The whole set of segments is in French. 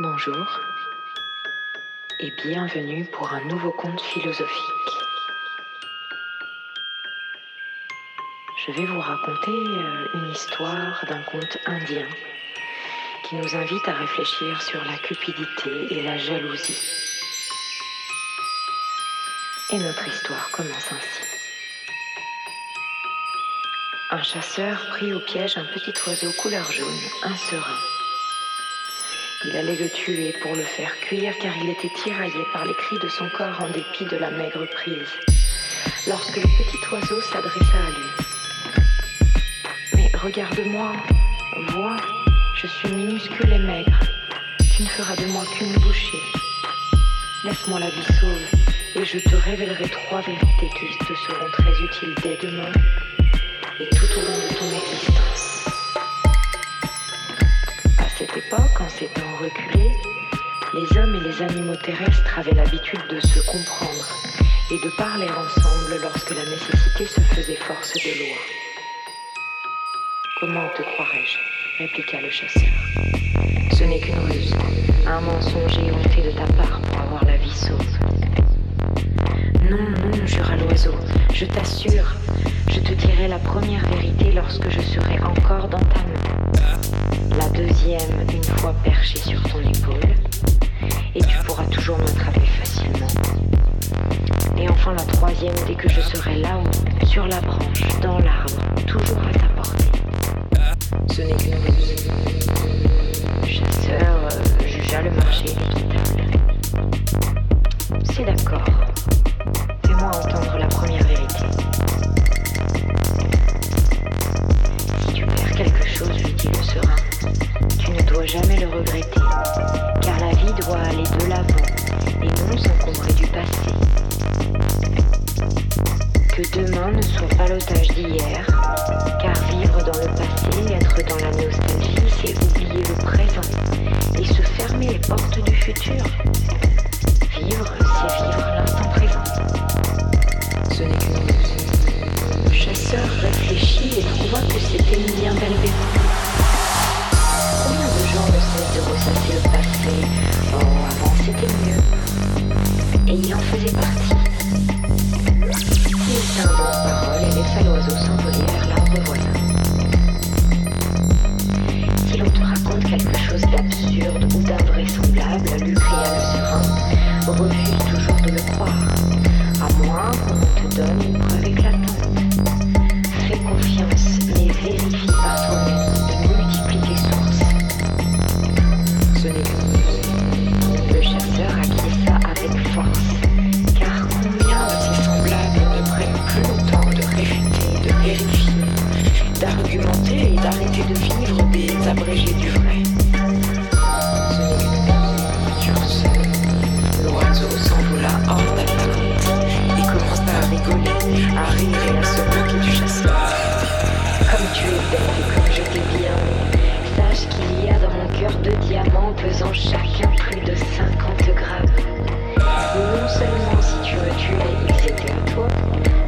Bonjour et bienvenue pour un nouveau conte philosophique. Je vais vous raconter euh, une histoire d'un conte indien qui nous invite à réfléchir sur la cupidité et la jalousie. Et notre histoire commence ainsi. Un chasseur prit au piège un petit oiseau couleur jaune, un serein. Il allait le tuer pour le faire cuire car il était tiraillé par les cris de son corps en dépit de la maigre prise. Lorsque le petit oiseau s'adressa à lui. Mais regarde-moi, vois, je suis minuscule et maigre. Tu ne feras de moi qu'une bouchée. Laisse-moi la vie sauve et je te révélerai trois vérités qui te seront très utiles dès demain et tout au long de ton existence en ces temps reculés, les hommes et les animaux terrestres avaient l'habitude de se comprendre et de parler ensemble lorsque la nécessité se faisait force de loi. Comment te croirais-je? répliqua le chasseur. Ce n'est qu'une ruse, un mensonge éhonté de ta part pour avoir la vie sauve. Non, non, jura l'oiseau, je t'assure, je te dirai la première vérité lorsque je serai encore dans ta main deuxième une fois perchée sur ton épaule, et tu pourras toujours m'attraper facilement. Et enfin la troisième dès que je serai là-haut, sur la branche, dans l'arbre, toujours à ta portée. Ce n'est qu'une. Le chasseur euh, jugea le marché équitable. C'est d'accord. Fais-moi entendre la première vérité. Si tu perds quelque chose, lui dit le serein, jamais le regretter, car la vie doit aller de l'avant et non s'encombrer du passé. Que demain ne soit pas l'otage d'hier, car vivre dans le passé, être dans la nostalgie, c'est oublier le présent et se fermer les portes du futur. Vivre, c'est vivre l'instant présent. Ce n'est qu'une chasseur réfléchit et trouva que c'était une bien belle pesant chacun plus de 50 grammes. Non seulement si tu me tuais, ils étaient à toi,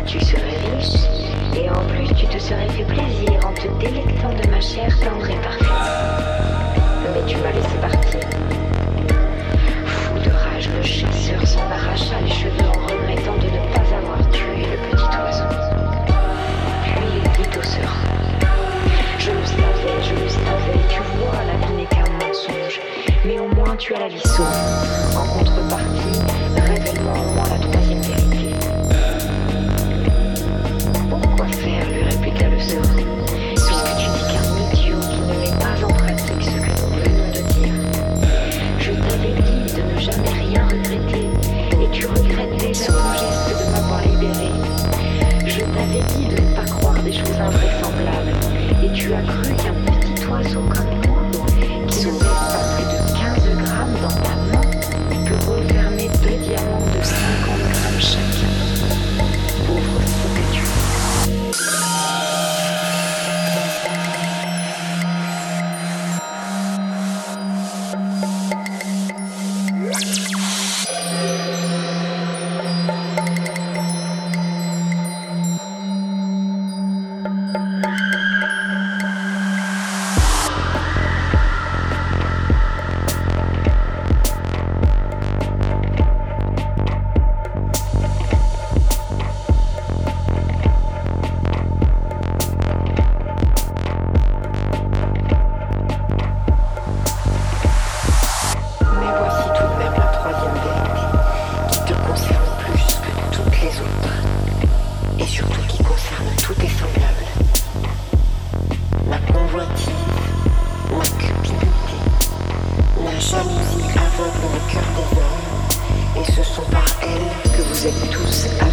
tu serais riche, et en plus tu te serais fait plaisir en te délectant de ma chair tendre et parfaite. Mais tu m'as laissé partir. Fou de rage, le chasseur s'en arracha les cheveux tu as la vie sauve. En contrepartie, révèle-moi au moins la troisième vérité. Le cœur des hommes, et ce sont par elle que vous êtes tous.